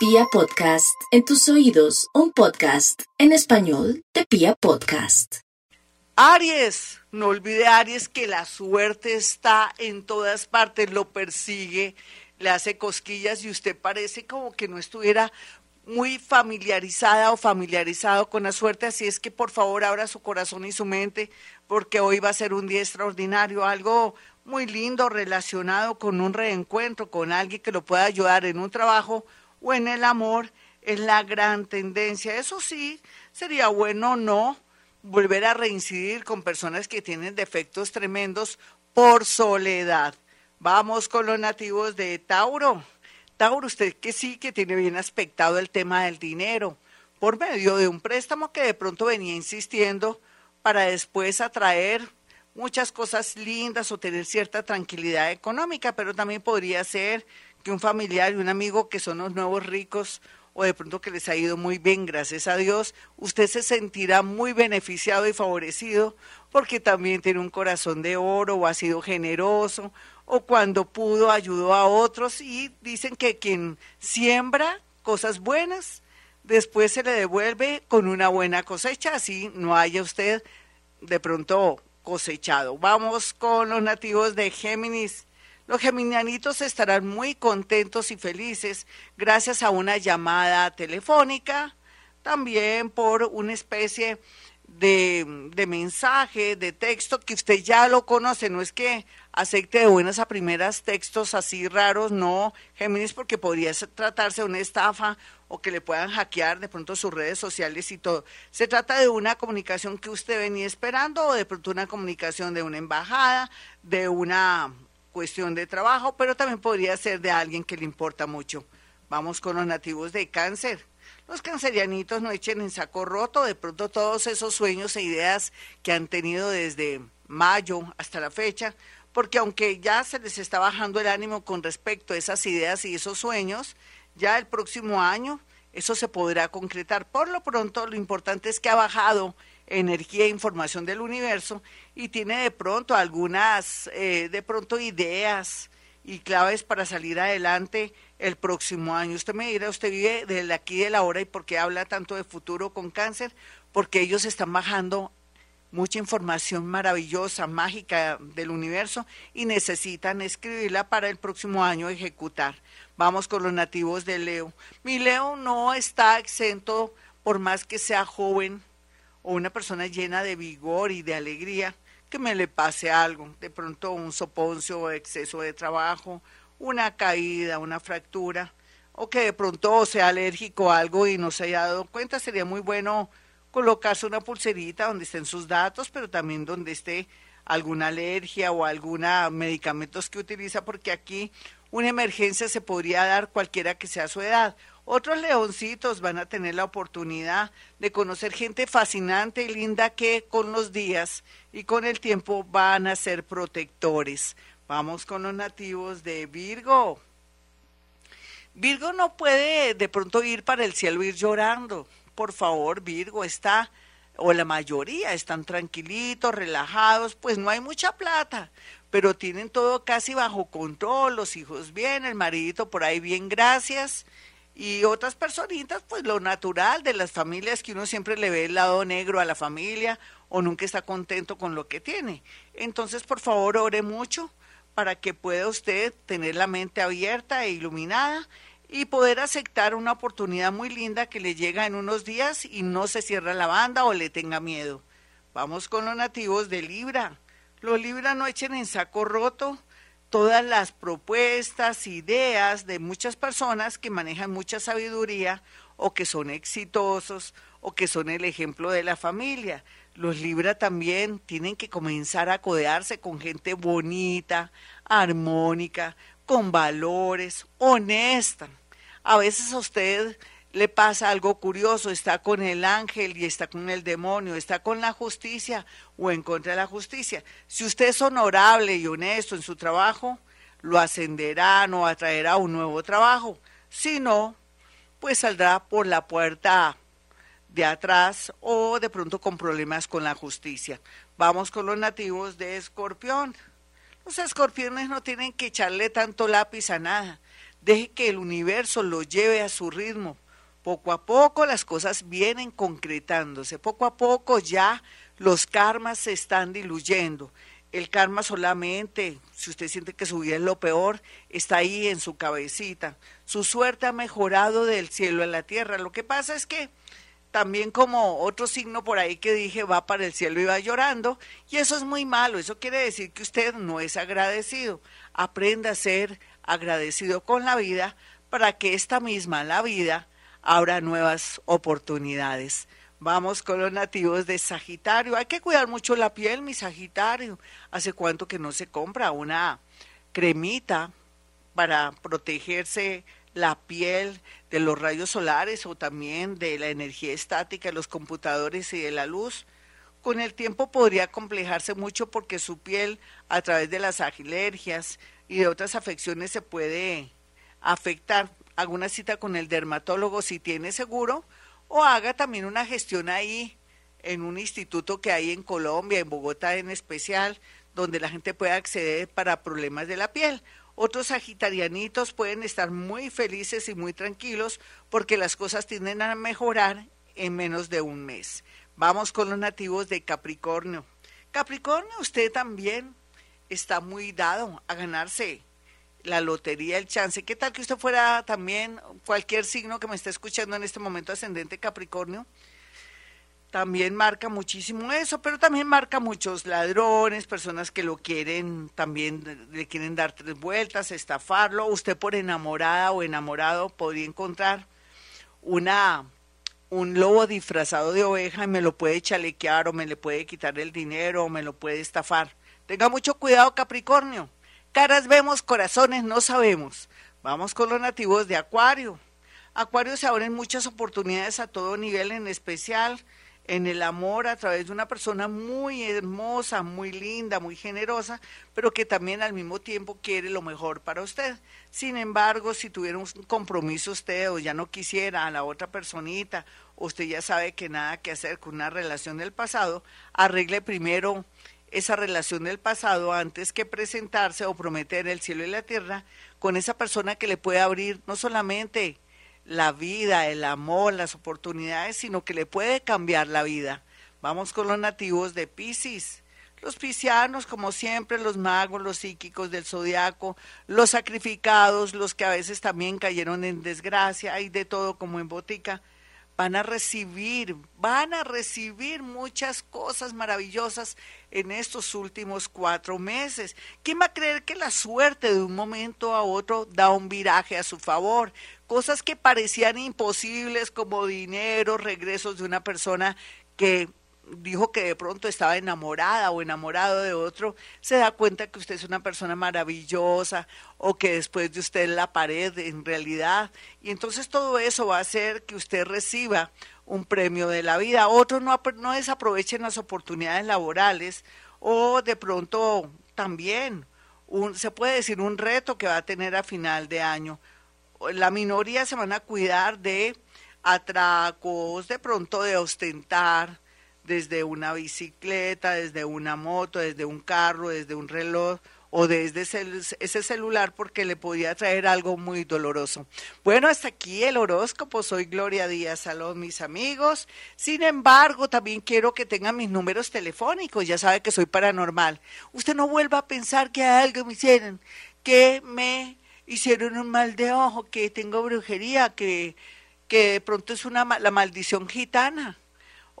Pia Podcast, en tus oídos, un podcast en español de Pia Podcast. Aries, no olvide Aries que la suerte está en todas partes, lo persigue, le hace cosquillas y usted parece como que no estuviera muy familiarizada o familiarizado con la suerte, así es que por favor abra su corazón y su mente, porque hoy va a ser un día extraordinario, algo muy lindo relacionado con un reencuentro, con alguien que lo pueda ayudar en un trabajo o en el amor, es la gran tendencia. Eso sí, sería bueno no volver a reincidir con personas que tienen defectos tremendos por soledad. Vamos con los nativos de Tauro. Tauro, usted que sí que tiene bien aspectado el tema del dinero, por medio de un préstamo que de pronto venía insistiendo para después atraer muchas cosas lindas o tener cierta tranquilidad económica, pero también podría ser que un familiar y un amigo que son los nuevos ricos o de pronto que les ha ido muy bien, gracias a Dios, usted se sentirá muy beneficiado y favorecido porque también tiene un corazón de oro o ha sido generoso o cuando pudo ayudó a otros y dicen que quien siembra cosas buenas, después se le devuelve con una buena cosecha, así no haya usted de pronto cosechado. Vamos con los nativos de Géminis. Los geminianitos estarán muy contentos y felices gracias a una llamada telefónica, también por una especie de, de, mensaje, de texto que usted ya lo conoce, no es que acepte de buenas a primeras textos así raros, no, Géminis, porque podría tratarse de una estafa o que le puedan hackear de pronto sus redes sociales y todo. Se trata de una comunicación que usted venía esperando o de pronto una comunicación de una embajada, de una cuestión de trabajo, pero también podría ser de alguien que le importa mucho. Vamos con los nativos de cáncer. Los cancerianitos no echen en saco roto de pronto todos esos sueños e ideas que han tenido desde mayo hasta la fecha, porque aunque ya se les está bajando el ánimo con respecto a esas ideas y esos sueños, ya el próximo año eso se podrá concretar. Por lo pronto, lo importante es que ha bajado energía e información del universo y tiene de pronto algunas, eh, de pronto ideas y claves para salir adelante el próximo año. Usted me dirá, usted vive desde aquí de la hora y por qué habla tanto de futuro con cáncer, porque ellos están bajando mucha información maravillosa, mágica del universo y necesitan escribirla para el próximo año ejecutar. Vamos con los nativos de Leo. Mi Leo no está exento, por más que sea joven o una persona llena de vigor y de alegría, que me le pase algo, de pronto un soponcio o exceso de trabajo, una caída, una fractura, o que de pronto sea alérgico a algo y no se haya dado cuenta, sería muy bueno colocarse una pulserita donde estén sus datos, pero también donde esté alguna alergia o alguna medicamentos que utiliza, porque aquí una emergencia se podría dar cualquiera que sea su edad. Otros leoncitos van a tener la oportunidad de conocer gente fascinante y linda que con los días y con el tiempo van a ser protectores. Vamos con los nativos de Virgo. Virgo no puede de pronto ir para el cielo ir llorando. Por favor, Virgo está o la mayoría están tranquilitos, relajados, pues no hay mucha plata, pero tienen todo casi bajo control, los hijos bien, el maridito por ahí bien, gracias. Y otras personitas, pues lo natural de las familias que uno siempre le ve el lado negro a la familia o nunca está contento con lo que tiene. Entonces, por favor, ore mucho para que pueda usted tener la mente abierta e iluminada y poder aceptar una oportunidad muy linda que le llega en unos días y no se cierra la banda o le tenga miedo. Vamos con los nativos de Libra. Los Libra no echen en saco roto todas las propuestas, ideas de muchas personas que manejan mucha sabiduría o que son exitosos o que son el ejemplo de la familia. Los Libra también tienen que comenzar a codearse con gente bonita, armónica, con valores, honesta. A veces a usted le pasa algo curioso, está con el ángel y está con el demonio, está con la justicia o en contra de la justicia. Si usted es honorable y honesto en su trabajo, lo ascenderán o atraerá un nuevo trabajo. Si no, pues saldrá por la puerta de atrás o de pronto con problemas con la justicia. Vamos con los nativos de Escorpión. Los escorpiones no tienen que echarle tanto lápiz a nada Deje que el universo lo lleve a su ritmo. Poco a poco las cosas vienen concretándose. Poco a poco ya los karmas se están diluyendo. El karma solamente, si usted siente que su vida es lo peor, está ahí en su cabecita. Su suerte ha mejorado del cielo a la tierra. Lo que pasa es que también como otro signo por ahí que dije va para el cielo y va llorando, y eso es muy malo, eso quiere decir que usted no es agradecido. Aprenda a ser agradecido con la vida para que esta misma, la vida, abra nuevas oportunidades. Vamos con los nativos de Sagitario. Hay que cuidar mucho la piel, mi Sagitario. ¿Hace cuánto que no se compra una cremita para protegerse la piel de los rayos solares o también de la energía estática de los computadores y de la luz? Con el tiempo podría complejarse mucho porque su piel a través de las alergias y de otras afecciones se puede afectar. Alguna cita con el dermatólogo si tiene seguro o haga también una gestión ahí en un instituto que hay en Colombia, en Bogotá en especial, donde la gente puede acceder para problemas de la piel. Otros sagitarianitos pueden estar muy felices y muy tranquilos porque las cosas tienden a mejorar en menos de un mes. Vamos con los nativos de Capricornio. Capricornio, usted también está muy dado a ganarse la lotería, el chance. ¿Qué tal que usted fuera también cualquier signo que me esté escuchando en este momento ascendente Capricornio? También marca muchísimo eso, pero también marca muchos ladrones, personas que lo quieren, también le quieren dar tres vueltas, estafarlo. Usted por enamorada o enamorado podría encontrar una un lobo disfrazado de oveja y me lo puede chalequear o me le puede quitar el dinero o me lo puede estafar. Tenga mucho cuidado, Capricornio. Caras vemos, corazones no sabemos. Vamos con los nativos de Acuario. Acuario se abren muchas oportunidades a todo nivel, en especial en el amor a través de una persona muy hermosa, muy linda, muy generosa, pero que también al mismo tiempo quiere lo mejor para usted. Sin embargo, si tuviera un compromiso usted o ya no quisiera a la otra personita, usted ya sabe que nada que hacer con una relación del pasado, arregle primero esa relación del pasado antes que presentarse o prometer el cielo y la tierra con esa persona que le puede abrir no solamente la vida, el amor, las oportunidades, sino que le puede cambiar la vida. Vamos con los nativos de Pisces. Los piscianos, como siempre, los magos, los psíquicos del zodiaco, los sacrificados, los que a veces también cayeron en desgracia, hay de todo como en botica van a recibir, van a recibir muchas cosas maravillosas en estos últimos cuatro meses. ¿Quién va a creer que la suerte de un momento a otro da un viraje a su favor? Cosas que parecían imposibles como dinero, regresos de una persona que dijo que de pronto estaba enamorada o enamorado de otro, se da cuenta que usted es una persona maravillosa o que después de usted la pared en realidad. Y entonces todo eso va a hacer que usted reciba un premio de la vida. Otros no, no desaprovechen las oportunidades laborales o de pronto también un, se puede decir un reto que va a tener a final de año. La minoría se van a cuidar de atracos, de pronto de ostentar, desde una bicicleta, desde una moto, desde un carro, desde un reloj o desde ese celular porque le podía traer algo muy doloroso. Bueno, hasta aquí el horóscopo. Soy Gloria Díaz Salón, mis amigos. Sin embargo, también quiero que tengan mis números telefónicos. Ya sabe que soy paranormal. Usted no vuelva a pensar que algo me hicieron, que me hicieron un mal de ojo, que tengo brujería, que, que de pronto es una la maldición gitana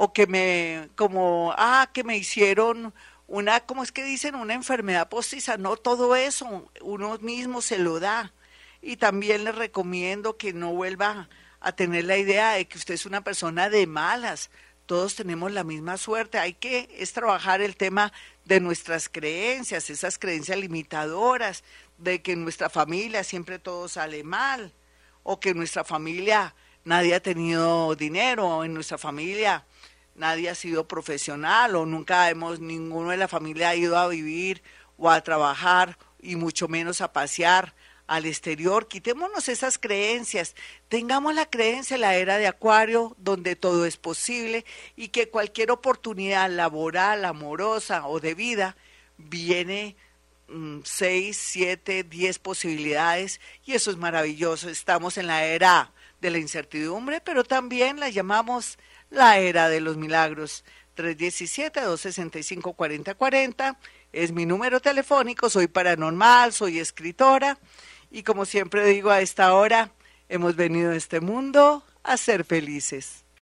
o que me, como, ah, que me hicieron una, ¿cómo es que dicen? Una enfermedad postiza. No, todo eso uno mismo se lo da. Y también le recomiendo que no vuelva a tener la idea de que usted es una persona de malas. Todos tenemos la misma suerte. Hay que es trabajar el tema de nuestras creencias, esas creencias limitadoras, de que en nuestra familia siempre todo sale mal, o que en nuestra familia nadie ha tenido dinero, en nuestra familia nadie ha sido profesional o nunca hemos, ninguno de la familia ha ido a vivir o a trabajar y mucho menos a pasear al exterior. Quitémonos esas creencias, tengamos la creencia en la era de Acuario donde todo es posible y que cualquier oportunidad laboral, amorosa o de vida viene 6, 7, 10 posibilidades y eso es maravilloso. Estamos en la era de la incertidumbre, pero también la llamamos la era de los milagros. 317-265-4040 es mi número telefónico, soy paranormal, soy escritora y como siempre digo a esta hora, hemos venido a este mundo a ser felices.